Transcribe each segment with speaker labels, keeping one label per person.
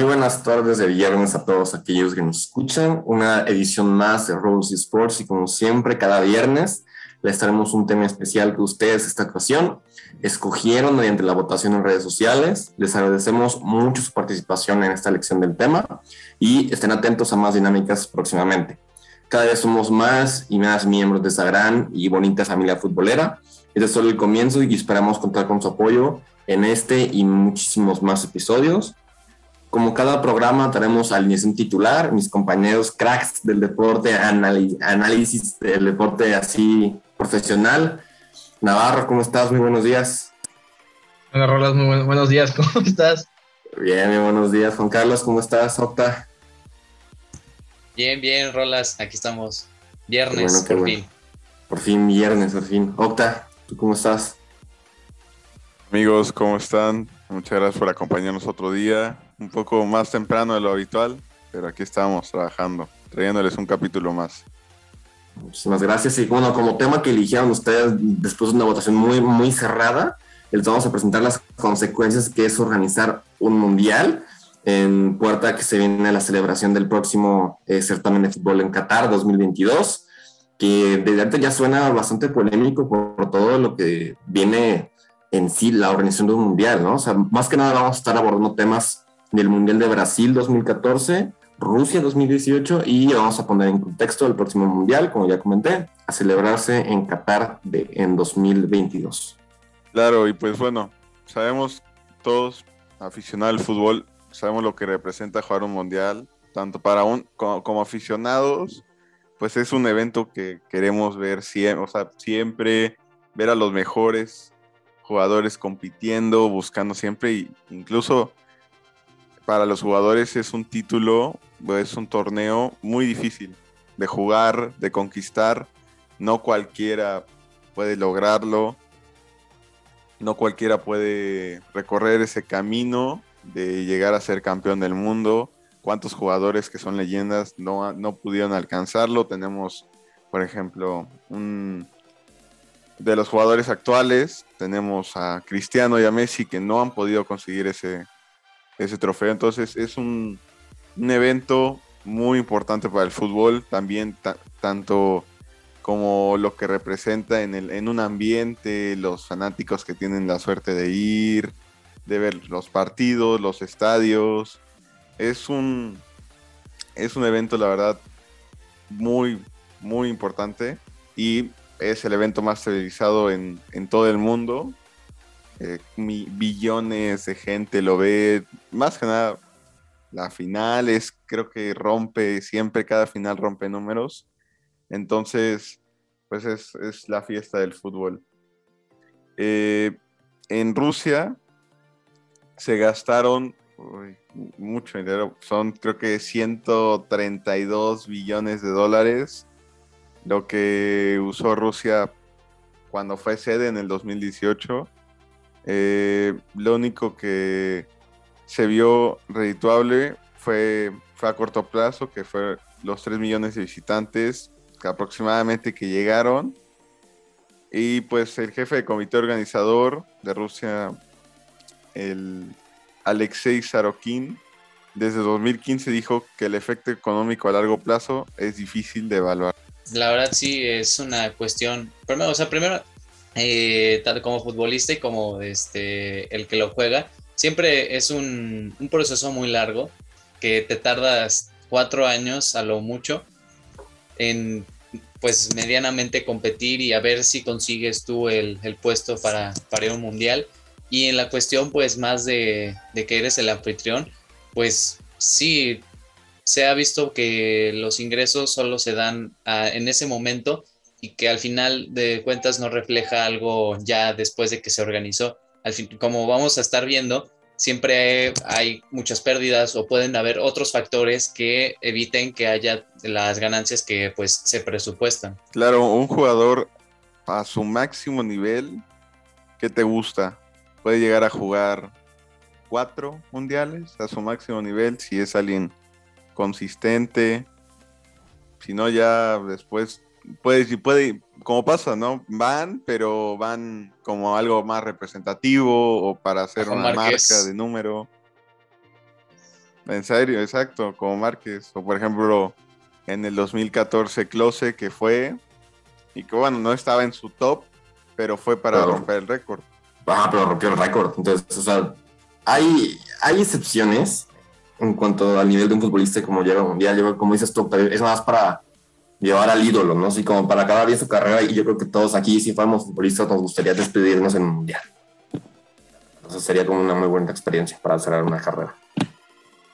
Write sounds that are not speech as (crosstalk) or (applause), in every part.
Speaker 1: Muy buenas tardes de viernes a todos aquellos que nos escuchan. Una edición más de Rules Sports y como siempre, cada viernes les traemos un tema especial que ustedes esta ocasión escogieron mediante la votación en redes sociales. Les agradecemos mucho su participación en esta elección del tema y estén atentos a más dinámicas próximamente. Cada vez somos más y más miembros de esta gran y bonita familia futbolera. Este es solo el comienzo y esperamos contar con su apoyo en este y muchísimos más episodios. Como cada programa, tenemos alineación titular, mis compañeros cracks del deporte, análisis del deporte así profesional. Navarro, ¿cómo estás? Muy buenos días.
Speaker 2: Hola, Rolas, muy buenos días, (laughs) ¿cómo estás?
Speaker 1: Bien, muy buenos días. Juan Carlos, ¿cómo estás? Octa.
Speaker 3: Bien, bien, Rolas, aquí estamos. Viernes, por fin.
Speaker 1: Por fin, viernes, por fin. Octa, ¿tú cómo estás?
Speaker 4: Amigos, ¿cómo están? Muchas gracias por acompañarnos otro día un poco más temprano de lo habitual, pero aquí estamos trabajando, trayéndoles un capítulo más.
Speaker 1: Muchísimas gracias. Y bueno, como tema que eligieron ustedes después de una votación muy, muy cerrada, les vamos a presentar las consecuencias que es organizar un mundial en puerta que se viene la celebración del próximo eh, certamen de fútbol en Qatar 2022, que de antes ya suena bastante polémico por, por todo lo que viene en sí la organización de un mundial, ¿no? O sea, más que nada vamos a estar abordando temas del Mundial de Brasil 2014, Rusia 2018 y vamos a poner en contexto el próximo Mundial, como ya comenté, a celebrarse en Qatar en 2022.
Speaker 4: Claro, y pues bueno, sabemos todos, aficionados al fútbol, sabemos lo que representa jugar un Mundial, tanto para un como, aficionados, pues es un evento que queremos ver siempre, siempre ver a los mejores jugadores compitiendo, buscando siempre, e incluso para los jugadores es un título, es un torneo muy difícil de jugar, de conquistar. No cualquiera puede lograrlo. No cualquiera puede recorrer ese camino de llegar a ser campeón del mundo. ¿Cuántos jugadores que son leyendas no, no pudieron alcanzarlo? Tenemos, por ejemplo, un, de los jugadores actuales, tenemos a Cristiano y a Messi que no han podido conseguir ese, ese trofeo. Entonces es un, evento muy importante para el fútbol, también tanto como lo que representa en, el, en un ambiente, los fanáticos que tienen la suerte de ir, de ver los partidos, los estadios. Es un, es un evento, la verdad, muy, muy importante y es el evento más televisado en, en todo el mundo eh, billones de gente lo ve. Más que nada, la final es, creo que rompe, siempre cada final rompe números. Entonces, pues es, la fiesta del fútbol. Eh, en Rusia se gastaron mucho dinero, son creo que 132 billones de dólares, lo que usó Rusia cuando fue sede en el 2018 eh, lo único que se vio redituable fue, fue a corto plazo, que fue los 3 millones de visitantes que aproximadamente que llegaron. Y pues el jefe de comité organizador de Rusia, el Alexei Sarokin, desde 2015 dijo que el efecto económico a largo plazo es difícil de evaluar.
Speaker 3: La verdad sí es una cuestión, primero, o sea, primero eh, tanto como futbolista y como este, el que lo juega, siempre es un, proceso muy largo que te tardas cuatro años a lo mucho en pues medianamente competir y a ver si consigues tú el, puesto para, para un mundial. Y en la cuestión pues más de, que eres el anfitrión, pues sí, se ha visto que los ingresos solo se dan en ese momento y que al final de cuentas no refleja algo ya después de que se organizó. Al fin, como vamos a estar viendo, siempre hay muchas pérdidas o pueden haber otros factores que eviten que haya las ganancias que pues se presupuestan.
Speaker 4: Claro, un jugador a su máximo nivel, ¿qué te gusta? Puede llegar a jugar cuatro mundiales a su máximo nivel si es alguien consistente. Si no, ya después puede, puede, como pasa, ¿no? Van, pero van como algo más representativo o para hacer una marca de número. En serio, exacto, como Márquez. O por ejemplo, en el 2014 Close, que fue, y que bueno, no estaba en su top, pero fue para romper el récord.
Speaker 1: Ah, pero rompió el récord. Entonces, o sea, hay, hay excepciones en cuanto al nivel de un futbolista como llega al mundial. como dices tú, es más para llevar al ídolo, ¿no? Así como para acabar bien su carrera. Y yo creo que todos aquí, si fuéramos futbolistas, nos gustaría despedirnos en un mundial. Entonces sería como una muy buena experiencia para cerrar una carrera.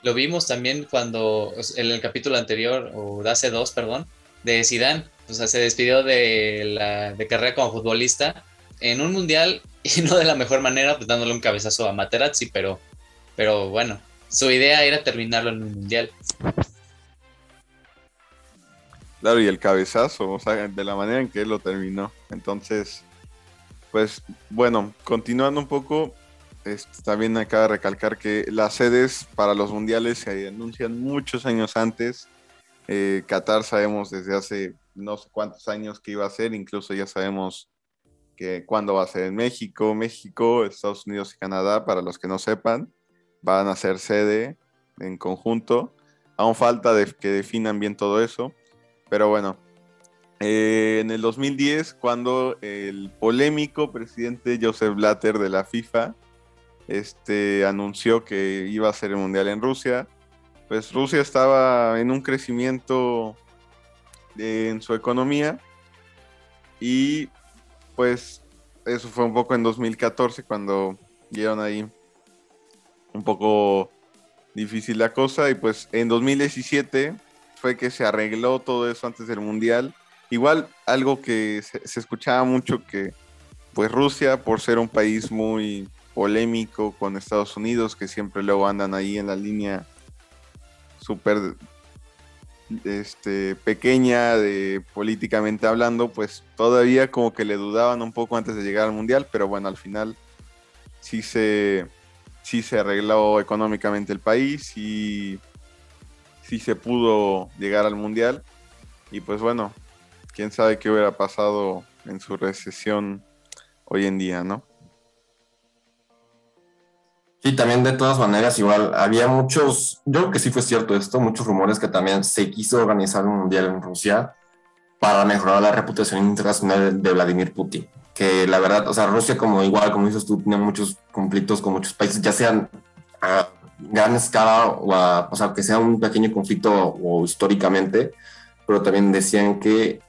Speaker 3: Lo vimos también cuando, en el capítulo anterior, o de hace dos, perdón, de Zidane. O sea, se despidió de la de carrera como futbolista en un mundial (laughs) y no de la mejor manera, pues dándole un cabezazo a Materazzi, pero, pero bueno, su idea era terminarlo en un mundial.
Speaker 4: Claro, y el cabezazo, o sea, de la manera en que él lo terminó. Entonces, pues bueno, continuando un poco, también acaba de recalcar que las sedes para los mundiales se anuncian muchos años antes. Eh, Qatar sabemos desde hace no sé cuántos años que iba a ser, incluso ya sabemos que cuándo va a ser en México, México, Estados Unidos y Canadá, para los que no sepan, van a ser sede en conjunto. Aún falta de que definan bien todo eso, pero bueno. Eh, en el 2010, cuando el polémico presidente Joseph Blatter de la FIFA este, anunció que iba a ser el Mundial en Rusia, pues Rusia estaba en un crecimiento en su economía y pues eso fue un poco en 2014 cuando dieron ahí un poco difícil la cosa y pues en 2017 fue que se arregló todo eso antes del mundial. Igual algo que se, escuchaba mucho que pues Rusia por ser un país muy polémico con Estados Unidos que siempre luego andan ahí en la línea súper este, pequeña de políticamente hablando, pues todavía como que le dudaban un poco antes de llegar al mundial, pero bueno, al final sí se, sí se arregló económicamente el país y sí se pudo llegar al mundial. Y pues bueno, quién sabe qué hubiera pasado en su recesión hoy en día, ¿no?
Speaker 1: Sí, también de todas maneras, igual había muchos, yo creo que sí fue cierto esto, muchos rumores que también se quiso organizar un mundial en Rusia para mejorar la reputación internacional de Vladimir Putin. Que la verdad, o sea, Rusia, como igual, como dices tú, tiene muchos conflictos con muchos países, ya sean a gran escala o, a, o sea, que sea un pequeño conflicto o históricamente, pero también decían que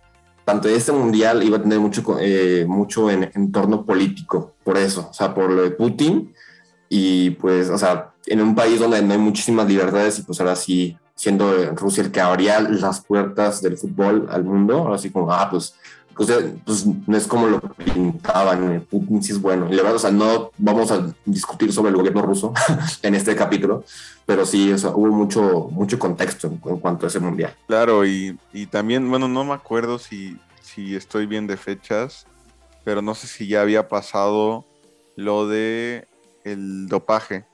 Speaker 1: tanto este mundial iba a tener mucho, eh, mucho en entorno político, por eso, o sea, por lo de Putin y pues, o sea, en un país donde no hay muchísimas libertades y pues ahora sí, siendo Rusia el que abría las puertas del fútbol al mundo, ahora sí como, ah, pues, pues, pues no es como lo pintaban, Putin sí es bueno. Y la verdad, o sea, no vamos a discutir sobre el gobierno ruso (laughs) en este capítulo, pero sí, o sea, hubo mucho, mucho contexto en, cuanto a ese mundial.
Speaker 4: Claro, y, y también, bueno, no me acuerdo si, si estoy bien de fechas, pero no sé si ya había pasado lo de el dopaje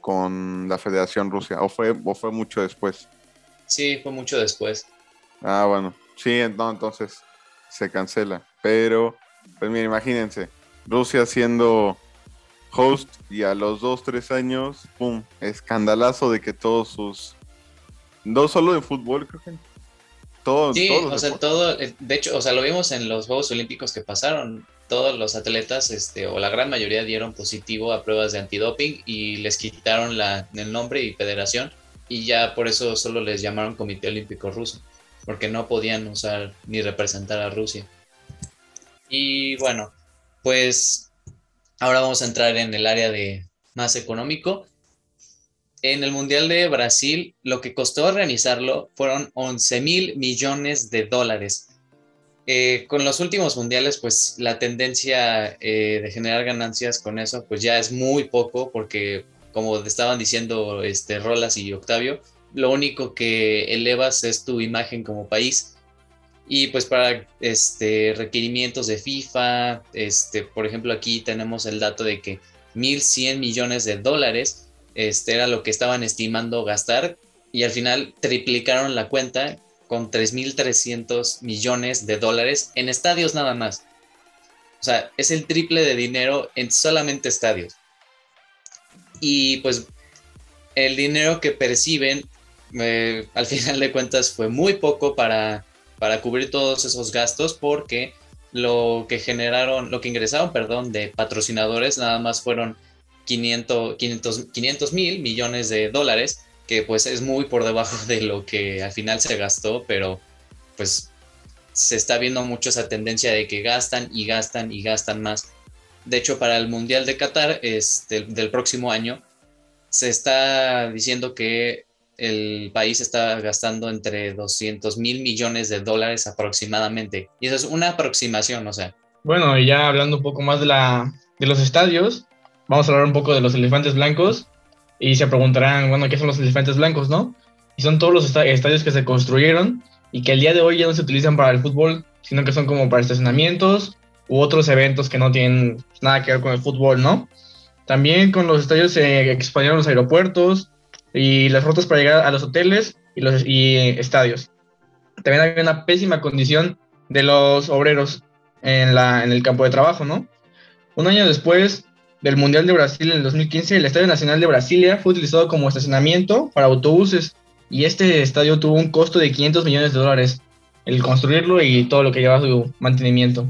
Speaker 4: con la Federación Rusia? ¿O fue, o fue mucho después?
Speaker 3: Sí, fue mucho después.
Speaker 4: Ah, bueno. Sí, no, entonces se cancela. Pero, pues mira, imagínense, Rusia siendo host y a los dos, tres años, ¡pum! Escandalazo de que todos sus... No solo en fútbol, creo que
Speaker 3: todos. Sí, o sea, todo, eh, de hecho, o sea, lo vimos en los Juegos Olímpicos que pasaron todos los atletas, este, o la gran mayoría, dieron positivo a pruebas de antidoping y les quitaron la, el nombre y federación y ya por eso solo les llamaron Comité Olímpico Ruso, porque no podían usar ni representar a Rusia. Y bueno, pues ahora vamos a entrar en el área de más económico. En el Mundial de Brasil, lo que costó organizarlo fueron 11 mil millones de dólares eh, con los últimos mundiales, pues la tendencia eh, de generar ganancias con eso, pues ya es muy poco, porque como estaban diciendo este, Rolas y Octavio, lo único que elevas es tu imagen como país. Y pues para este, requerimientos de FIFA, este, por ejemplo, aquí tenemos el dato de que 1.100 millones de dólares este, era lo que estaban estimando gastar y al final triplicaron la cuenta con 3.300 millones de dólares en estadios nada más. O sea, es el triple de dinero en solamente estadios. Y pues el dinero que perciben, al (laughs) final de cuentas, fue muy poco para, para cubrir todos esos gastos porque lo que generaron, lo que ingresaron, perdón, de patrocinadores nada más fueron 500 mil millones de dólares, que pues es muy por debajo de lo que al final se gastó, pero pues se está viendo mucho esa tendencia de que gastan y gastan y gastan más. De hecho, para el Mundial de Qatar este, del próximo año, se está diciendo que el país está gastando entre 200 mil millones de dólares aproximadamente. Y eso es una aproximación, o sea.
Speaker 2: Bueno, y ya hablando un poco más de, la, de los estadios, vamos a hablar un poco de los elefantes blancos. Y se preguntarán, bueno, ¿qué son los elefantes blancos, no? Y son todos los estadios que se construyeron y que el día de hoy ya no se utilizan para el fútbol, sino que son como para estacionamientos u otros eventos que no tienen nada que ver con el fútbol, ¿no? También con los estadios se expandieron los aeropuertos y las rutas para llegar a los hoteles y los y estadios. También había una pésima condición de los obreros en, la, en el campo de trabajo, ¿no? Un año después del Mundial de Brasil en el 2015, el Estadio Nacional de Brasilia fue utilizado como estacionamiento para autobuses y este estadio tuvo un costo de 500 millones de dólares el construirlo y todo lo que lleva su mantenimiento.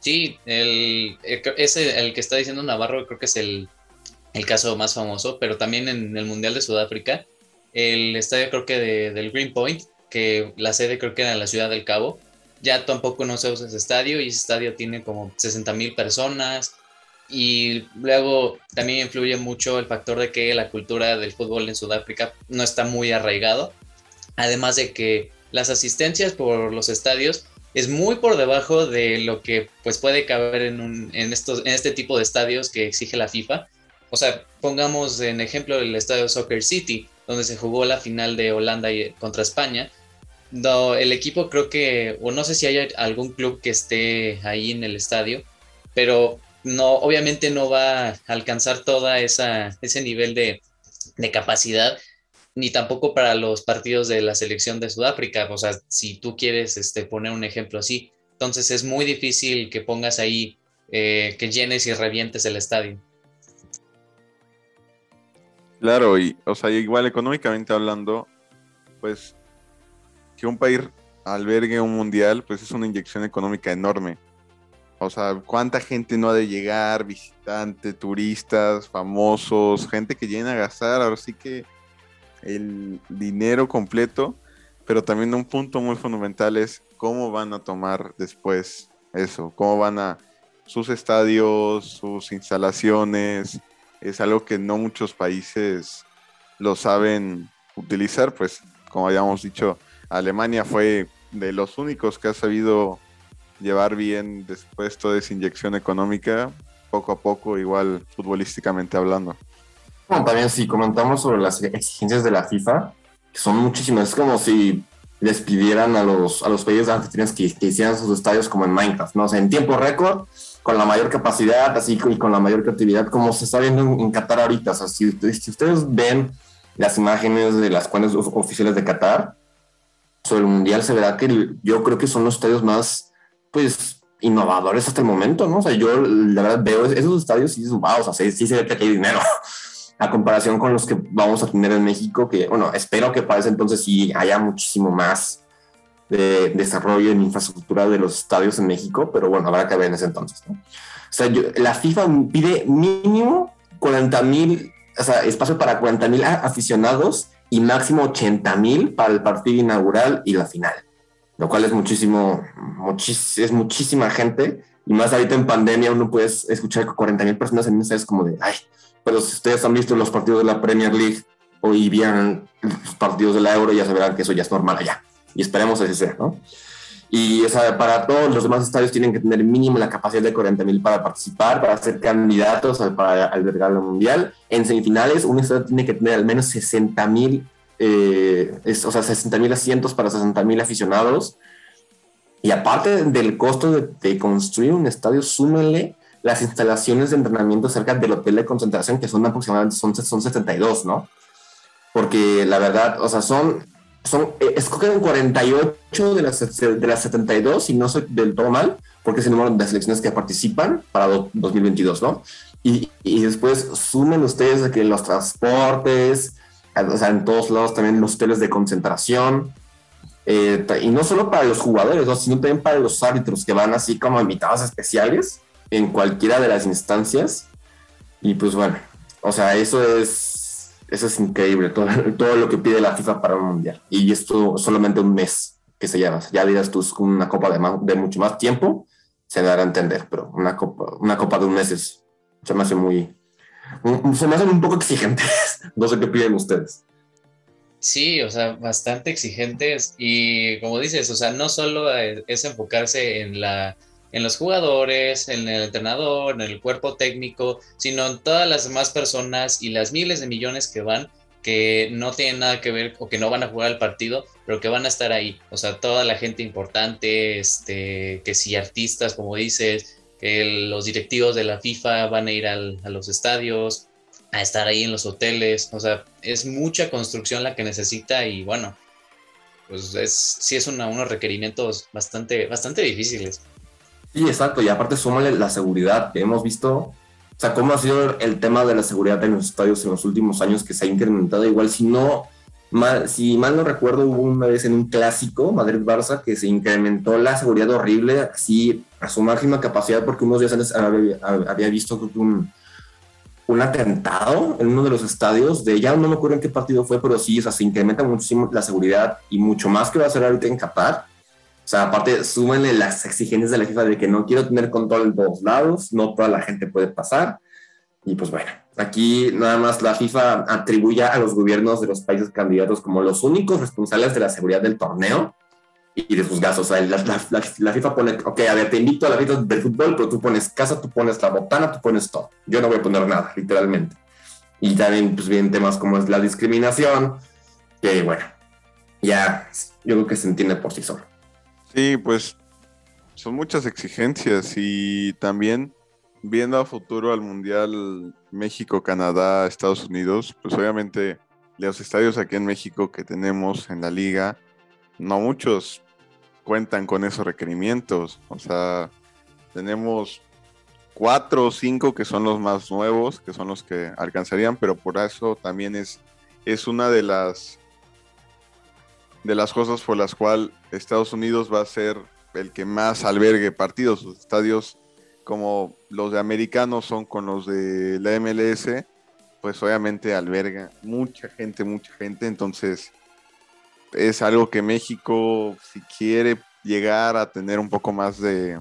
Speaker 3: Sí, el, ese, el que está diciendo Navarro creo que es el, el, caso más famoso, pero también en el Mundial de Sudáfrica, el estadio creo que del Green Point, que la sede creo que era en la ciudad del Cabo, ya tampoco no se usa ese estadio y ese estadio tiene como 60 mil personas, y luego también influye mucho el factor de que la cultura del fútbol en Sudáfrica no está muy arraigado. Además de que las asistencias por los estadios es muy por debajo de lo que pues puede caber en, en, estos, en este tipo de estadios que exige la FIFA. O sea, pongamos en ejemplo el estadio Soccer City, donde se jugó la final de Holanda contra España. El equipo creo que, o no sé si hay algún club que esté ahí en el estadio, pero no, obviamente no va a alcanzar toda esa, ese nivel de, capacidad, ni tampoco para los partidos de la selección de Sudáfrica. O sea, si tú quieres este, poner un ejemplo así, entonces es muy difícil que pongas ahí, eh, que llenes y revientes el estadio.
Speaker 4: Claro, y, o sea, igual económicamente hablando, pues que un país albergue un mundial, pues es una inyección económica enorme. O sea, cuánta gente no ha de llegar, visitantes, turistas, famosos, gente que llena a gastar, ahora sí que el dinero completo, pero también un punto muy fundamental es cómo van a tomar después eso, cómo van a sus estadios, sus instalaciones, es algo que no muchos países lo saben utilizar, pues como habíamos dicho, Alemania fue de los únicos que ha sabido llevar bien después toda esa inyección económica, poco a poco, igual futbolísticamente hablando.
Speaker 1: Bueno, también si comentamos sobre las exigencias de la FIFA, que son muchísimas, es como si les pidieran a los, a los países anfitriones que, que hicieran sus estadios como en Minecraft, ¿no? O sea, en tiempo récord, con la mayor capacidad, así y con la mayor creatividad, como se está viendo en, Qatar ahorita. O sea, si, si, ustedes ven las imágenes de las cuentas oficiales de Qatar sobre el Mundial, se verá que yo creo que son los estadios más pues, innovadores hasta el momento, ¿no? O sea, yo la verdad veo esos estadios y dices, wow, o sea, sí, se ve que hay dinero. (laughs) A comparación con los que vamos a tener en México, que, bueno, espero que para ese entonces sí haya muchísimo más de desarrollo en infraestructura de los estadios en México, pero bueno, habrá que ver en ese entonces, ¿no? O sea, la FIFA pide mínimo 40 mil, o sea, espacio para 40 mil aficionados y máximo 80 mil para el partido inaugural y la final lo cual es muchísimo, es muchísima gente. Y más ahorita en pandemia uno puede escuchar 40 mil personas en un es como de, ay, pero si ustedes han visto los partidos de la Premier League o y vieran los partidos de la Euro, ya sabrán que eso ya es normal allá. Y esperemos así sea, ¿no? Y esa, para todos los demás estadios tienen que tener mínimo la capacidad de 40 mil para participar, para ser candidatos para albergar el mundial. En semifinales, un estadio tiene que tener al menos 60 mil eh, o sea, 60 mil asientos para 60 mil aficionados. Y aparte del costo de, construir un estadio, súmenle las instalaciones de entrenamiento cerca del hotel de concentración, que son aproximadamente son, son 72, ¿no? Porque la verdad, o sea, son, son eh, escogen 48 de las, de las 72, y no soy del todo mal, porque es el número de selecciones que participan para 2022, ¿no? Y, y después sumen ustedes de que los transportes, o sea, en todos lados también los hoteles de concentración, eh, y no solo para los jugadores, sino también para los árbitros que van así como invitados especiales en cualquiera de las instancias. Y pues bueno, o sea, eso es, eso es increíble, todo, (laughs) todo lo que pide la FIFA para un mundial. Y esto solamente un mes que se llama. Ya dirás tú, una copa de, de mucho más tiempo, se dará a entender, pero una copa, una copa de un mes es, se me hace muy, se me hacen un poco exigentes. (laughs) no sé qué piden ustedes.
Speaker 3: Sí, o sea, bastante exigentes y como dices, o sea, no solo es enfocarse en la en los jugadores, en el entrenador, en el cuerpo técnico, sino en todas las demás personas y las miles de millones que van que no tienen nada que ver o que no van a jugar el partido, pero que van a estar ahí. O sea, toda la gente importante, este, que si artistas, como dices, que los directivos de la FIFA van a ir a los estadios, a estar ahí en los hoteles. O sea, es mucha construcción la que necesita y bueno, pues es, sí es unos requerimientos bastante, bastante difíciles.
Speaker 1: Sí, exacto. Y aparte súmale la seguridad que hemos visto o sea, cómo ha sido el tema de la seguridad en los estadios en los últimos años que se ha incrementado. Igual, si no, mal, si mal no recuerdo, hubo una vez en un clásico, Madrid-Barça, que se incrementó la seguridad horrible, así a su máxima capacidad, porque unos días antes había, visto un, un atentado en uno de los estadios, de ya no me acuerdo en qué partido fue, pero sí, o sea, se incrementa muchísimo la seguridad y mucho más que va a ser ahorita en Qatar. Sea, aparte, súmenle las exigencias de la FIFA de que no quiero tener control en todos lados, no toda la gente puede pasar. Y pues bueno, aquí nada más la FIFA atribuye a los gobiernos de los países candidatos como los únicos responsables de la seguridad del torneo y de sus gastos. O sea, la, FIFA pone, ok, a ver, te invito a la FIFA del fútbol, pero tú pones casa, tú pones la botana, tú pones todo. Yo no voy a poner nada, literalmente. Y también, pues vienen temas como es la discriminación, que bueno, ya yo creo que se entiende por sí solo.
Speaker 4: Sí, pues son muchas exigencias y también viendo a futuro al Mundial México, Canadá, Estados Unidos, pues obviamente los estadios aquí en México que tenemos en la liga, no muchos cuentan con esos requerimientos. O sea, tenemos cuatro o cinco que son los más nuevos, que son los que alcanzarían, pero por eso también es, es una de las de las cosas por las cuales Estados Unidos va a ser el que más albergue partidos. Sus estadios como los de americanos son con los de la MLS, pues obviamente alberga mucha gente, mucha gente. Entonces es algo que México, si quiere llegar a tener un poco más de,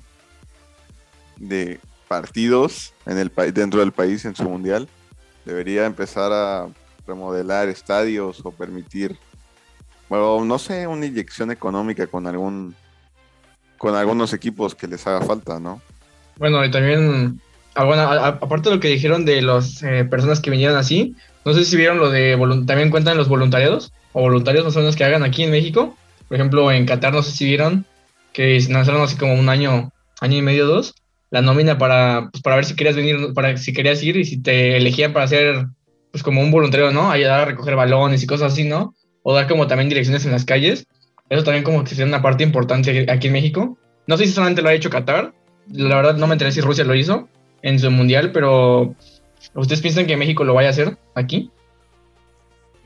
Speaker 4: de partidos en el, dentro del país en su mundial, debería empezar a remodelar estadios o permitir bueno, no sé, una inyección económica con algún con algunos equipos que les haga falta, ¿no?
Speaker 2: Bueno, y también, ah, bueno, aparte de lo que dijeron de las eh, personas que vinieron así, no sé si vieron lo de, también cuentan los voluntariados, o voluntarios no son los que hagan aquí en México. Por ejemplo, en Qatar, no sé si vieron que lanzaron así como un año, año y medio, dos, la nómina para, pues, para ver si querías venir, para si querías ir y si te elegían para ser, pues como un voluntario, ¿no? Ayudar a recoger balones y cosas así, ¿no? O dar como también direcciones en las calles. Eso también como que sería una parte importante aquí en México. No sé si solamente lo ha hecho Qatar. La verdad no me enteré si Rusia lo hizo en su mundial, pero ¿ustedes piensan que México lo vaya a hacer aquí?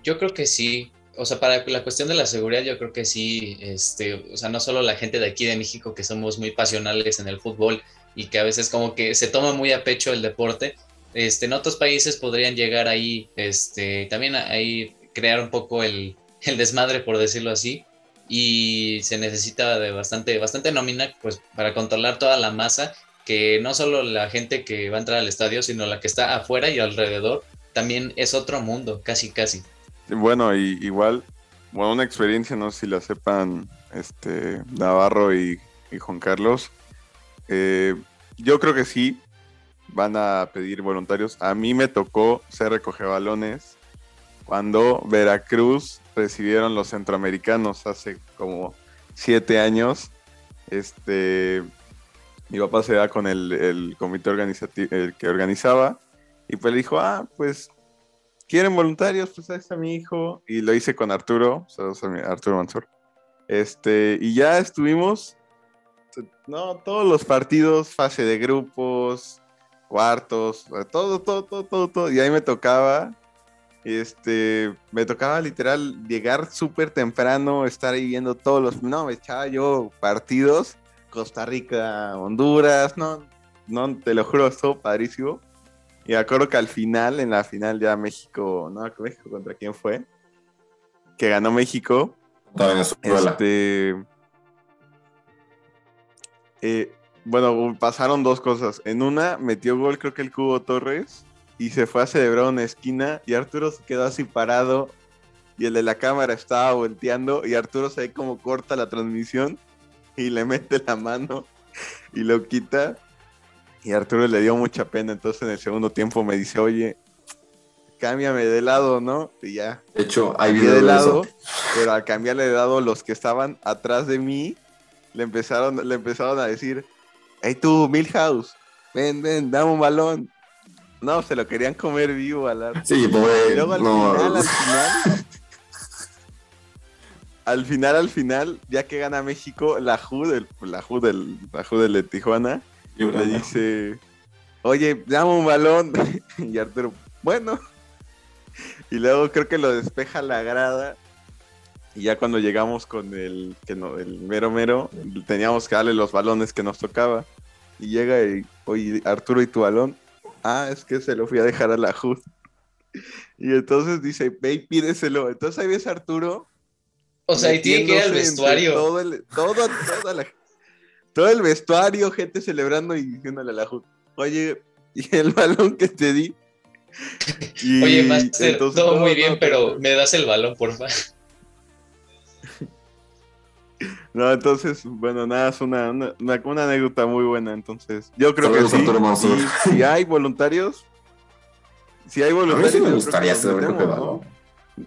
Speaker 3: Yo creo que sí. O sea, para la cuestión de la seguridad, yo creo que sí. Este, o sea, no solo la gente de aquí de México que somos muy pasionales en el fútbol y que a veces como que se toma muy a pecho el deporte. Este, en otros países podrían llegar ahí, este, también ahí crear un poco el, el desmadre, por decirlo así, y se necesita de bastante, bastante nómina pues, para controlar toda la masa, que no solo la gente que va a entrar al estadio, sino la que está afuera y alrededor, también es otro mundo, casi, casi.
Speaker 4: Bueno, y igual, una experiencia, no sé si la sepan este, Navarro y, Juan Carlos. Eh, yo creo que sí, van a pedir voluntarios. A mí me tocó ser recoge balones cuando Veracruz recibieron los centroamericanos hace como siete años. Este, mi papá se da con el, comité organizativo que organizaba y pues le dijo, ah, pues quieren voluntarios, pues ahí está mi hijo y lo hice con Arturo, Arturo Mansur. Este, y ya estuvimos, no, todos los partidos, fase de grupos, cuartos, todo, todo, todo, todo, todo. Y ahí me tocaba, este, me tocaba literal llegar súper temprano, estar ahí viendo todos los, no, me echaba yo partidos, Costa Rica, Honduras, no, no, te lo juro, estuvo padrísimo. Y me acuerdo que al final, en la final ya México, no, México contra quién fue, que ganó México. Este, eh, bueno, pasaron dos cosas. En una, metió gol, creo que el Cubo Torres, y se fue a celebrar una esquina, y Arturo se quedó así parado, y el de la cámara estaba volteando, y Arturo se ve como corta la transmisión, y le mete la mano, y lo quita. Y Arturo le dio mucha pena, entonces en el segundo tiempo me dice, oye, cámbiame de lado, ¿no? Y ya.
Speaker 1: De hecho, hay video
Speaker 4: de lado, pero al cambiarle de lado, los que estaban atrás de mí le empezaron, le empezaron a decir, hey tú, Milhouse, ven, ven, dame un balón. No, se lo querían comer vivo al la...
Speaker 1: Sí, pobre.
Speaker 4: Y luego al final, al final. al final, al final, ya que gana México, la Ju del, la Ju del, la Ju de Tijuana, le dice, oye, dame un balón. (laughs) y Arturo, bueno. Y luego creo que lo despeja la grada. Y ya cuando llegamos con el, que no, el mero mero, teníamos que darle los balones que nos tocaba. Y llega y, oye, Arturo, ¿y tu balón? Ah, es que se lo fui a dejar a la HUD. Y entonces dice, ve y pídeselo. Entonces ahí ves a Arturo.
Speaker 3: O sea, ahí tiene que ir al vestuario.
Speaker 4: Todo el, todo, todo el vestuario, gente celebrando y diciéndole a la HUD, oye, ¿y el balón que te di? (laughs)
Speaker 3: Oye, Master, todo muy bien, pero me das el balón, por favor.
Speaker 4: No, entonces, bueno, nada, es una, una, anécdota muy buena. Entonces, yo creo que sí. Si, hay voluntarios, si hay voluntarios.
Speaker 1: A mí sí me gustaría estar ¿no?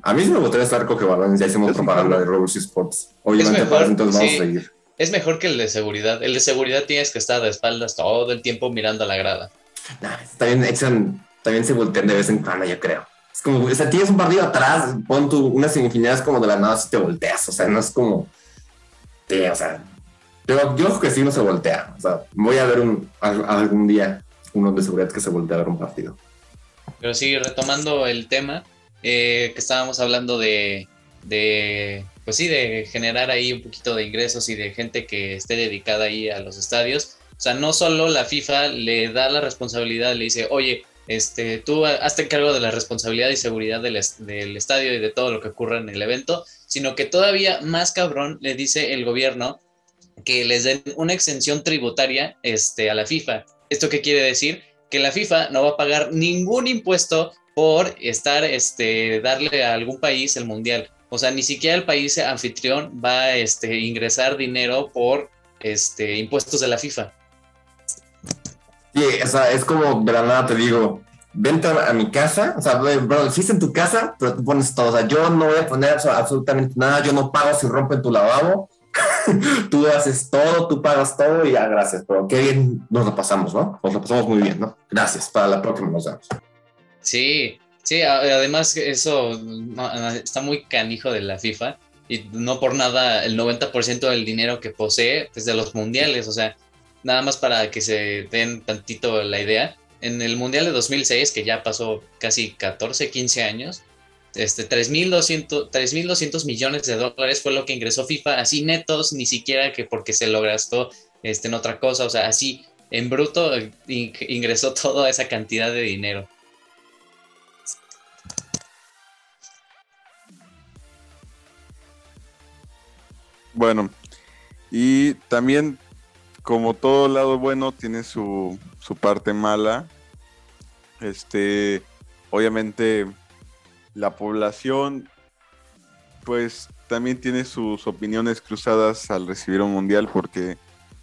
Speaker 1: A mí sí me gustaría estar coge balones. Ya hicimos propaganda de Roblox Sports. Obviamente,
Speaker 3: mejor,
Speaker 1: entonces vamos a seguir.
Speaker 3: Es mejor que el de seguridad. El de seguridad tienes que estar de espaldas todo el tiempo mirando a la grada.
Speaker 1: también echan también se voltean de vez en cuando, yo creo. Es como, o sea, tienes un partido atrás, pon tu, unas semifinales como de la nada si te volteas, o sea, no es como, sí, o sea, yo, yo creo que sí no se voltea, o sea, voy a ver un, algún día uno de seguridad que se voltea a ver un partido.
Speaker 3: Pero sí, retomando el tema eh, que estábamos hablando de, de, pues sí, de generar ahí un poquito de ingresos y de gente que esté dedicada ahí a los estadios. O sea, no solo la FIFA le da la responsabilidad, le dice, oye, este, tú hazte cargo de la responsabilidad y seguridad del, estadio y de todo lo que ocurra en el evento, sino que todavía más cabrón le dice el gobierno que les den una exención tributaria este, a la FIFA. ¿Esto qué quiere decir? Que la FIFA no va a pagar ningún impuesto por estar, este, darle a algún país el mundial. O sea, ni siquiera el país anfitrión va a este, ingresar dinero por este, impuestos de la FIFA.
Speaker 1: Sí, o sea, es como de nada te digo, vente a mi casa, o sea, bro, en tu casa, pero tú pones todo, o sea, yo no voy a poner absolutamente nada, yo no pago si rompen tu lavabo, (laughs) tú haces todo, tú pagas todo y ya, gracias, pero qué bien nos lo pasamos, ¿no? Nos lo pasamos muy bien, ¿no? Gracias, para la próxima nos vemos.
Speaker 3: Sí, sí, además eso está muy canijo de la FIFA y no por nada el 90% del dinero que posee es de los mundiales, o sea, nada más para que se den tantito la idea, en el Mundial de 2006, que ya pasó casi 14, 15 años, este, 3.200 millones de dólares fue lo que ingresó FIFA, así netos, ni siquiera que porque se lo gastó este, en otra cosa, o sea, así en bruto ingresó toda esa cantidad de dinero.
Speaker 4: Bueno, y también como todo lado bueno tiene su, su parte mala. Este, obviamente la población pues también tiene sus opiniones cruzadas al recibir un mundial porque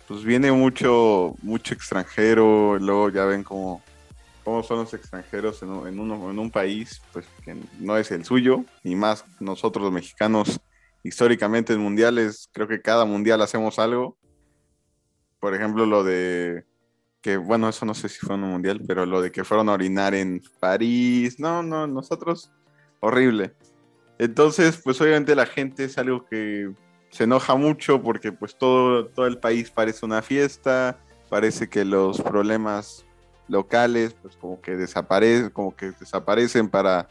Speaker 4: pues viene mucho mucho extranjero, luego ya ven cómo, cómo son los extranjeros en un, en, un país pues que no es el suyo y más nosotros los mexicanos históricamente en mundiales creo que cada mundial hacemos algo por ejemplo, lo de que, bueno, eso no sé si fue en un mundial, pero lo de que fueron a orinar en París, no, no, nosotros, horrible. Entonces, pues obviamente la gente es algo que se enoja mucho porque pues todo, todo el país parece una fiesta, parece que los problemas locales, pues como que desaparecen, como que desaparecen para,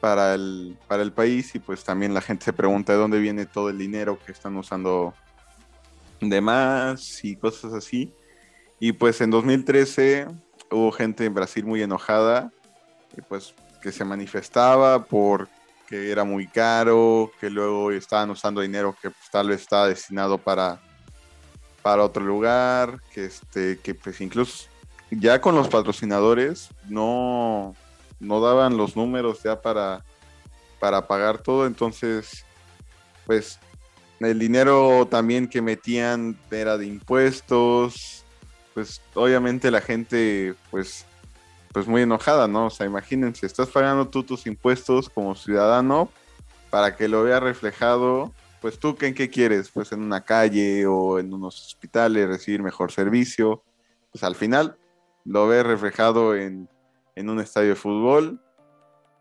Speaker 4: para, el, para el país y pues también la gente se pregunta de dónde viene todo el dinero que están usando de más y cosas así. Y pues en 2013 hubo gente en Brasil muy enojada, pues que se manifestaba por que era muy caro, que luego estaban usando dinero que pues, tal vez estaba destinado para, para otro lugar, que, este, que pues incluso ya con los patrocinadores no, no daban los números ya para, para pagar todo, entonces pues el dinero también que metían era de impuestos, pues obviamente la gente pues pues muy enojada, ¿no? O sea, imagínense, estás pagando tú tus impuestos como ciudadano para que lo vea reflejado, pues tú en qué quieres, pues en una calle o en unos hospitales, recibir mejor servicio, pues al final lo ves reflejado en, en un estadio de fútbol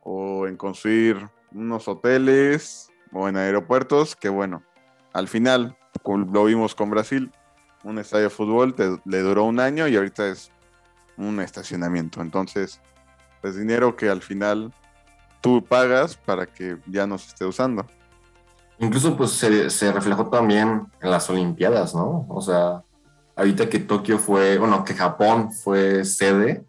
Speaker 4: o en construir unos hoteles o en aeropuertos, que bueno, al final, lo vimos con Brasil, un estadio de fútbol le duró un año y ahorita es un estacionamiento. Entonces, pues dinero que al final tú pagas para que ya no se esté usando.
Speaker 1: Incluso pues se, reflejó también en las Olimpiadas, ¿no? O sea, ahorita que Tokio fue, bueno, que Japón fue sede,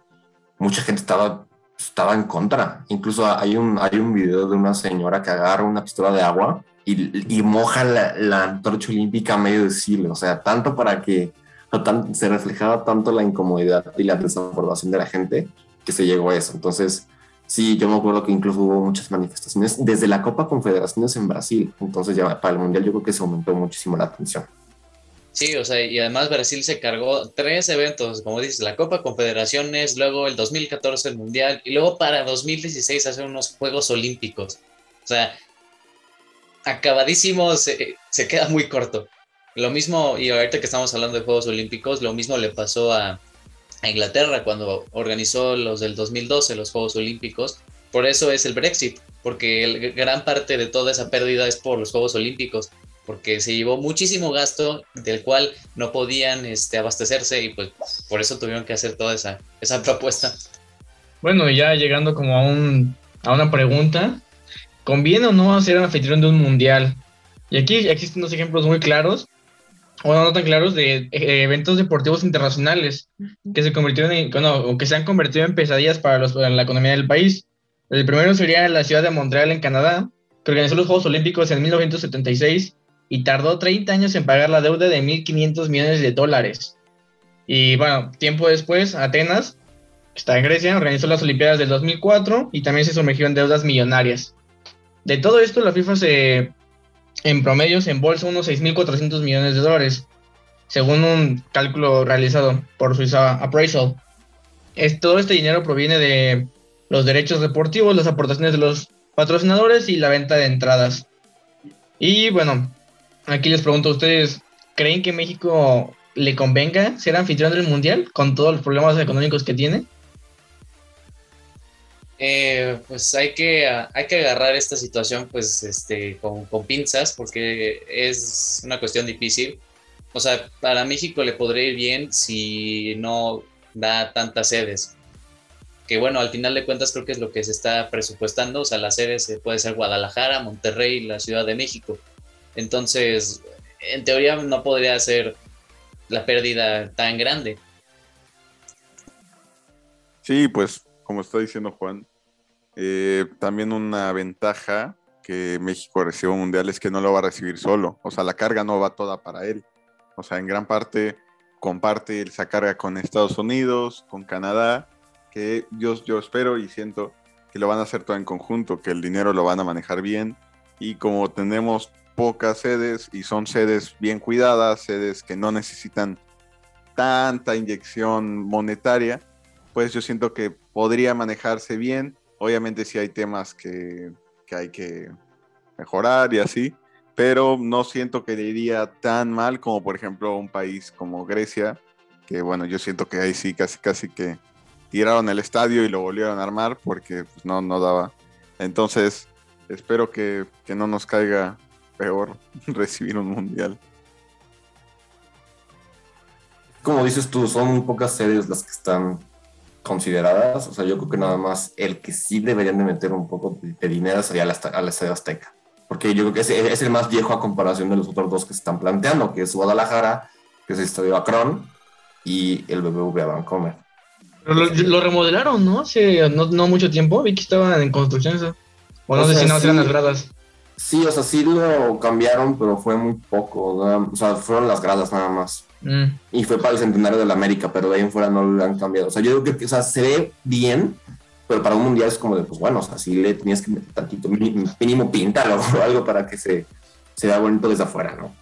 Speaker 1: mucha gente estaba, estaba en contra. Incluso hay un, hay un video de una señora que agarra una pistola de agua y, moja la, la, antorcha olímpica a medio de siglo. O sea, tanto para que se reflejaba tanto la incomodidad y la desaprobación de la gente que se llegó a eso. Entonces, sí, yo me acuerdo que incluso hubo muchas manifestaciones desde la Copa Confederaciones en Brasil. Entonces, ya para el Mundial yo creo que se aumentó muchísimo la atención.
Speaker 3: Sí, o sea, y además Brasil se cargó tres eventos, como dices, la Copa Confederaciones, luego el 2014 el Mundial y luego para 2016 hacer unos Juegos Olímpicos. O sea, acabadísimo se, queda muy corto. Lo mismo, y ahorita que estamos hablando de Juegos Olímpicos, lo mismo le pasó a, Inglaterra cuando organizó los del 2012, los Juegos Olímpicos. Por eso es el Brexit, porque gran parte de toda esa pérdida es por los Juegos Olímpicos, porque se llevó muchísimo gasto del cual no podían este, abastecerse y pues por eso tuvieron que hacer toda esa, esa propuesta.
Speaker 2: Bueno, ya llegando como a, un, a una pregunta, ¿conviene o no ser anfitrión de un mundial? Y aquí existen dos ejemplos muy claros o no tan claros de eh, eventos deportivos internacionales que se convirtieron en, o que se han convertido en pesadillas para, los, la economía del país. El primero sería la ciudad de Montreal, en Canadá, que organizó los Juegos Olímpicos en 1976 y tardó 30 años en pagar la deuda de 1.500 millones de dólares. Y bueno, tiempo después, Atenas, que está en Grecia, organizó las Olimpiadas del 2004 y también se sumergió en deudas millonarias. De todo esto, la FIFA se en promedio se embolsa unos 6.400 millones de dólares, según un cálculo realizado por Suiza Appraisal. todo este dinero proviene de los derechos deportivos, las aportaciones de los patrocinadores y la venta de entradas. Y bueno, aquí les pregunto a ustedes, ¿creen que México le convenga ser anfitrión del Mundial con todos los problemas económicos que tiene?
Speaker 3: Eh, pues hay que, hay que agarrar esta situación pues este, con, pinzas porque es una cuestión difícil. O sea, para México le podría ir bien si no da tantas sedes. Que bueno, al final de cuentas creo que es lo que se está presupuestando. O sea, las sedes puede ser Guadalajara, Monterrey, la Ciudad de México. Entonces, en teoría no podría ser la pérdida tan grande.
Speaker 4: Sí, pues como está diciendo Juan, eh, también una ventaja que México recibe un mundial es que no lo va a recibir solo. O sea, la carga no va toda para él. O sea, en gran parte comparte esa carga con Estados Unidos, con Canadá, que yo, yo espero y siento que lo van a hacer todo en conjunto, que el dinero lo van a manejar bien. Y como tenemos pocas sedes y son sedes bien cuidadas, sedes que no necesitan tanta inyección monetaria, pues yo siento que podría manejarse bien Obviamente sí hay temas que, hay que mejorar y así, pero no siento que le iría tan mal como por ejemplo un país como Grecia, que bueno, yo siento que ahí sí casi casi que tiraron el estadio y lo volvieron a armar porque pues, no, no daba. Entonces, espero que, que no nos caiga peor (laughs) recibir un mundial.
Speaker 1: Como dices tú, son pocas sedes las que están consideradas. O sea, yo creo que nada más el que sí deberían de meter un poco de dinero sería al Estadio Azteca. Porque yo creo que es, es, el más viejo a comparación de los otros dos que se están planteando, que es Guadalajara, que es el Estadio Akron, y el BBVA Vancomer.
Speaker 2: Pero lo, remodelaron, ¿no? Hace no, no, mucho tiempo. Vi que estaban en construcción eso. O no sé si no eran las gradas.
Speaker 1: Sí, o sea, sí lo cambiaron, pero fue muy poco. O sea, fueron las gradas nada más. Mm. Y fue para el centenario de la América, pero de ahí en fuera no lo han cambiado. O sea, yo creo que o sea, se ve bien, pero para un mundial es como de, pues bueno, o sea, sí le tenías que meter tantito, mínimo, pintarlo (laughs) o algo para que se, se vea bonito desde afuera, ¿no?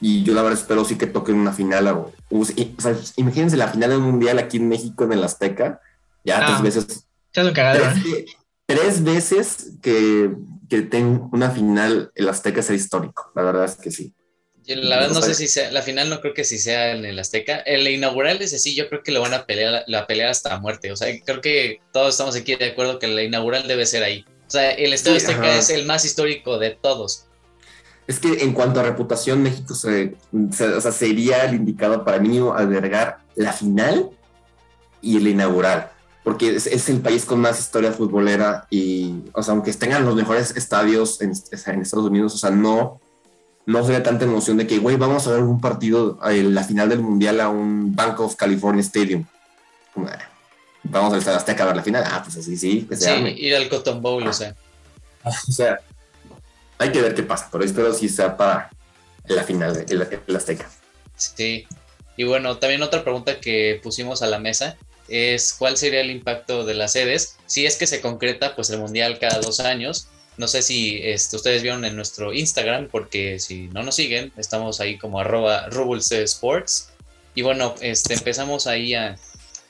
Speaker 1: Y yo la verdad espero sí que toquen una final. O, o sea, imagínense la final del mundial aquí en México, en el Azteca, ya tres ah, veces.
Speaker 2: Tres,
Speaker 1: tres veces que, que tenga una final el Azteca sea histórico. La verdad es que sí.
Speaker 3: la verdad no sé si sea, la final no creo que sí sea en el Azteca. El inaugural ese sí, yo creo que lo van a pelear, la pelear hasta muerte. O sea, creo que todos estamos aquí de acuerdo que la inaugural debe ser ahí. O sea, el Estadio Azteca es el más histórico de todos.
Speaker 1: Es que en cuanto a reputación, México se, o sea, sería el indicado para mí albergar la final y el inaugural, porque es, el país con más historia futbolera y, o sea, aunque tengan los mejores estadios en, Estados Unidos, o sea, no, no sería tanta emoción de que, güey, vamos a ver un partido, en eh, la final del Mundial a un Bank of California Stadium. Vamos al Estadio Azteca a ver la final. Ah, pues así sí.
Speaker 3: sí, ir al Cotton Bowl, o sea. (laughs)
Speaker 1: O sea, hay que ver qué pasa, pero espero si sea para la final de la, Azteca.
Speaker 3: Sí, y bueno, también otra pregunta que pusimos a la mesa es cuál sería el impacto de las sedes si es que se concreta pues el mundial cada dos años. No sé si este, ustedes vieron en nuestro Instagram, porque si no nos siguen, estamos ahí como arroba Sports. Y bueno, este, empezamos ahí a,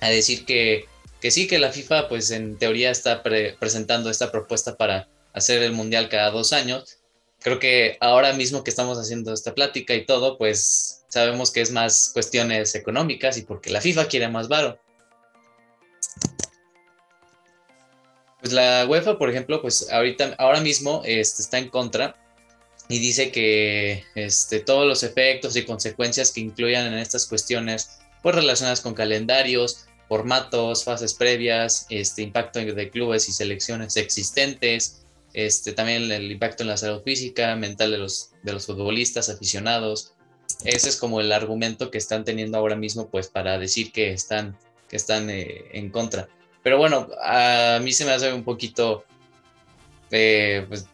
Speaker 3: decir que, que, sí, que la FIFA pues en teoría está presentando esta propuesta para hacer el mundial cada dos años, creo que ahora mismo que estamos haciendo esta plática y todo, pues sabemos que es más cuestiones económicas y porque la FIFA quiere más varo. Pues la UEFA, por ejemplo, pues ahorita, ahora mismo este, está en contra y dice que este, todos los efectos y consecuencias que incluyan en estas cuestiones, pues relacionadas con calendarios, formatos, fases previas, este impacto de clubes y selecciones existentes, este, también el impacto en la salud física, mental de los, de los futbolistas, aficionados. Ese es como el argumento que están teniendo ahora mismo, pues para decir que están, que están eh, en contra. Pero bueno, a mí se me hace un poquito eh, pues,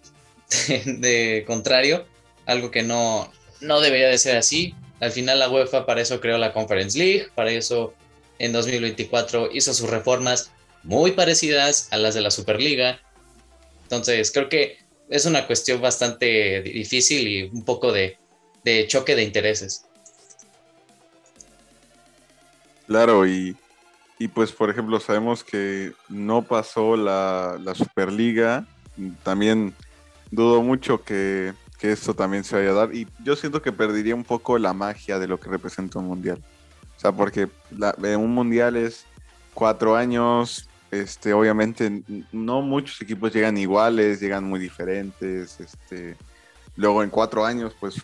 Speaker 3: (laughs) de contrario, algo que no, no debería de ser así. Al final la UEFA para eso creó la Conference League, para eso en 2024 hizo sus reformas muy parecidas a las de la Superliga entonces, creo que es una cuestión bastante difícil y un poco de, choque de intereses.
Speaker 4: Claro, y, pues por ejemplo sabemos que no pasó la, Superliga, también dudo mucho que, esto también se vaya a dar y yo siento que perdería un poco la magia de lo que representa un mundial. O sea, porque un mundial es cuatro años, este, obviamente no muchos equipos llegan iguales, llegan muy diferentes. Este, luego en cuatro años, pues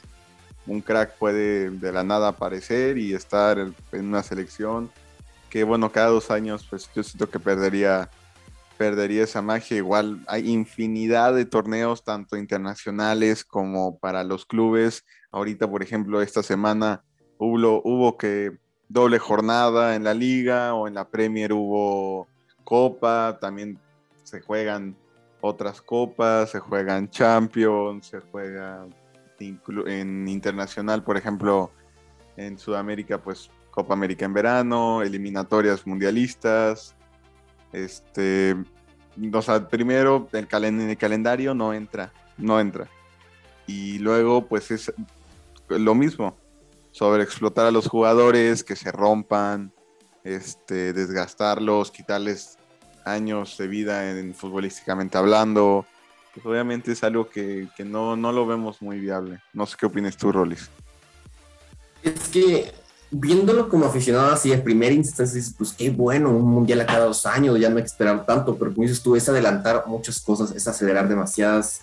Speaker 4: un crack puede de la nada aparecer y estar en una selección que bueno, cada dos años, pues yo siento que perdería, perdería esa magia. Igual hay infinidad de torneos, tanto internacionales como para los clubes. Ahorita, por ejemplo, esta semana hubo, hubo que doble jornada en la liga o en la Premier hubo Copa, también se juegan otras copas, se juegan Champions, se juega en internacional, por ejemplo, en Sudamérica, pues Copa América en verano, eliminatorias mundialistas. Este, o sea, primero el, el calendario no entra, no entra. Y luego, pues es lo mismo, sobre explotar a los jugadores, que se rompan, este, desgastarlos, quitarles años de vida en, futbolísticamente hablando. Pues obviamente es algo que, no, lo vemos muy viable. No sé qué opinas tú, Rolis.
Speaker 1: Es que viéndolo como aficionado así en primera instancia, dices, pues qué bueno, un mundial a cada dos años, ya no hay que esperar tanto, pero como dices tú, es adelantar muchas cosas, es acelerar demasiadas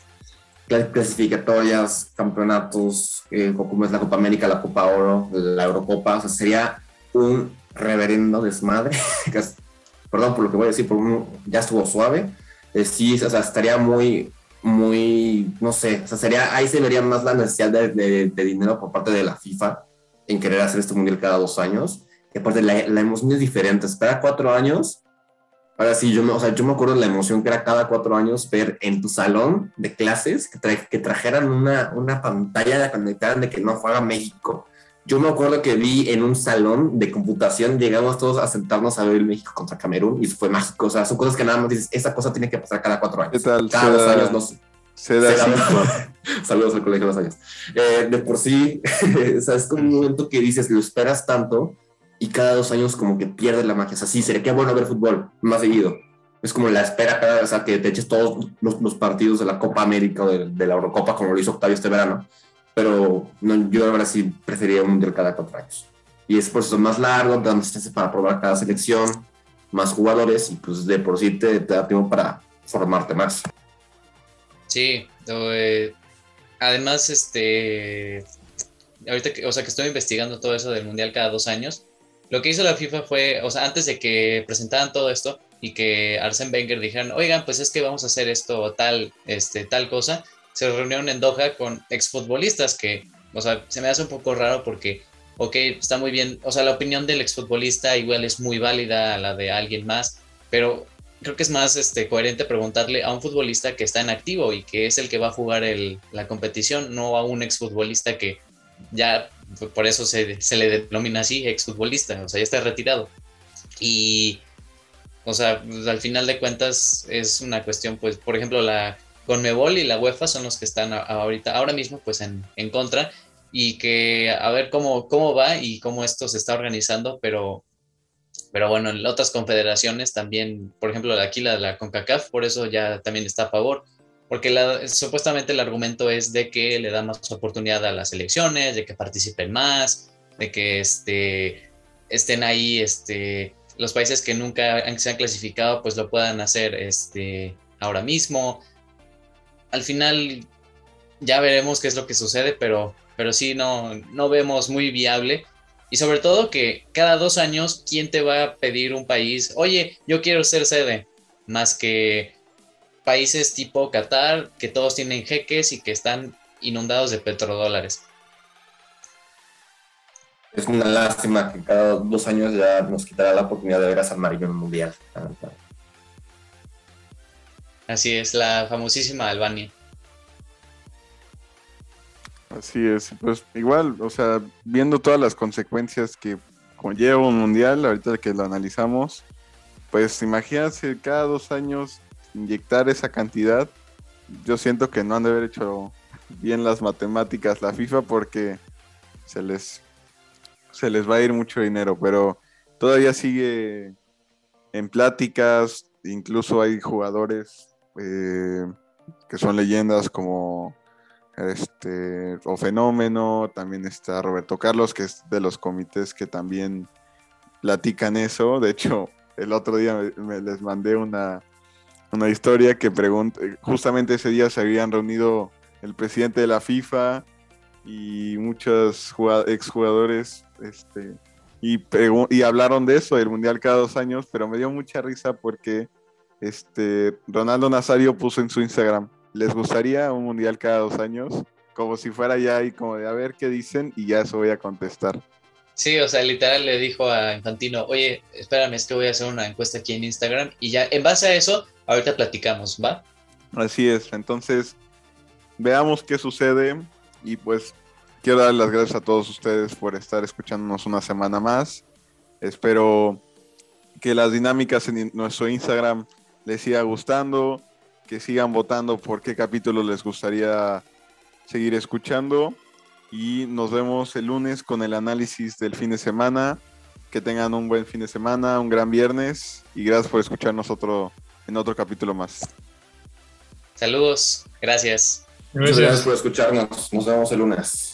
Speaker 1: clasificatorias, campeonatos, eh, como es la Copa América, la Copa Oro, la Eurocopa, o sea, sería un reverendo desmadre. (laughs) Perdón por lo que voy a decir, por ya estuvo suave. Eh, sí, o sea, estaría muy, muy, no sé, o sea, sería, ahí se vería más la necesidad de, dinero por parte de la FIFA en querer hacer este mundial cada dos años. Y aparte, la, la emoción es diferente. Espera cuatro años. Ahora sí, yo me, o sea, yo me acuerdo de la emoción que era cada cuatro años ver en tu salón de clases que, que trajeran una, una pantalla conectada de que no fuera México yo me acuerdo que vi en un salón de computación, llegamos todos a sentarnos a ver el México contra Camerún y fue mágico. O sea, son cosas que nada más dices, esa cosa tiene que pasar cada cuatro años.
Speaker 4: ¿Qué tal?
Speaker 1: Cada dos años, no sé.
Speaker 4: da (laughs)
Speaker 1: Saludos al colegio de los años. Eh, de por sí, (laughs) o sea, es como un momento que dices, lo esperas tanto y cada dos años como que pierde la magia. O sea, sí, sería que bueno ver fútbol más seguido. Es como la espera cada vez a que te eches todos los, partidos de la Copa América o de, de la Eurocopa como lo hizo Octavio este verano pero no, yo ahora sí prefería un mundial cada cuatro años. Y es por eso más largo, te da más chance para probar cada selección, más jugadores y pues de por sí te, da tiempo para formarte más.
Speaker 3: Sí, eh, además, este, ahorita que, o sea, que estoy investigando todo eso del mundial cada dos años, lo que hizo la FIFA fue, o sea, antes de que presentaran todo esto y que Arsene Wenger dijeran, oigan, pues es que vamos a hacer esto tal, este, tal cosa, se reunieron en Doha con exfutbolistas que, o sea, se me hace un poco raro porque, ok, está muy bien, o sea, la opinión del exfutbolista igual es muy válida a la de alguien más, pero creo que es más este, coherente preguntarle a un futbolista que está en activo y que es el que va a jugar el, la competición, no a un exfutbolista que ya, por eso se, se le denomina así, exfutbolista, o sea, ya está retirado. Y, o sea, pues, al final de cuentas es una cuestión, pues, por ejemplo, la Conmebol y la UEFA son los que están ahorita, ahora mismo, pues en, en contra y que a ver cómo, cómo va y cómo esto se está organizando, pero, pero bueno, en otras confederaciones también, por ejemplo, aquí la de la CONCACAF, por eso ya también está a favor, porque la, supuestamente el argumento es de que le da más oportunidad a las elecciones, de que participen más, de que este, estén ahí este, los países que nunca se han clasificado, pues lo puedan hacer este, ahora mismo al final ya veremos qué es lo que sucede, pero, pero sí, no, no vemos muy viable. Y sobre todo que cada dos años, ¿quién te va a pedir un país? Oye, yo quiero ser sede. Más que países tipo Qatar, que todos tienen jeques y que están inundados de petrodólares.
Speaker 1: Es una lástima que cada dos años ya nos quitará la oportunidad de ver a San Marino en el Mundial.
Speaker 3: Así es, la famosísima Albania.
Speaker 4: Así es, pues igual, o sea, viendo todas las consecuencias que conlleva un mundial, ahorita que lo analizamos, pues imagínate cada dos años inyectar esa cantidad, yo siento que no han de haber hecho bien las matemáticas la FIFA porque se les, se les va a ir mucho dinero, pero todavía sigue en pláticas, incluso hay jugadores eh, que son leyendas como este o Fenómeno, también está Roberto Carlos, que es de los comités que también platican eso. De hecho, el otro día me, les mandé una, una historia que pregunta, justamente ese día se habían reunido el presidente de la FIFA y muchos exjugadores este, y, y hablaron de eso, del Mundial cada dos años, pero me dio mucha risa porque este, Ronaldo Nazario puso en su Instagram, ¿les gustaría un mundial cada dos años? Como si fuera ya y como de a ver qué dicen y ya eso voy a contestar.
Speaker 3: Sí, o sea, literal le dijo a Infantino, oye, espérame, es que voy a hacer una encuesta aquí en Instagram y ya en base a eso, ahorita platicamos, ¿va?
Speaker 4: Así es, entonces veamos qué sucede y pues quiero dar las gracias a todos ustedes por estar escuchándonos una semana más. Espero que las dinámicas en nuestro Instagram les siga gustando, que sigan votando por qué capítulo les gustaría seguir escuchando. Y nos vemos el lunes con el análisis del fin de semana. Que tengan un buen fin de semana, un gran viernes y gracias por escucharnos otro, en otro capítulo más.
Speaker 3: Saludos, gracias.
Speaker 1: Muchas gracias por escucharnos. Nos vemos el lunes.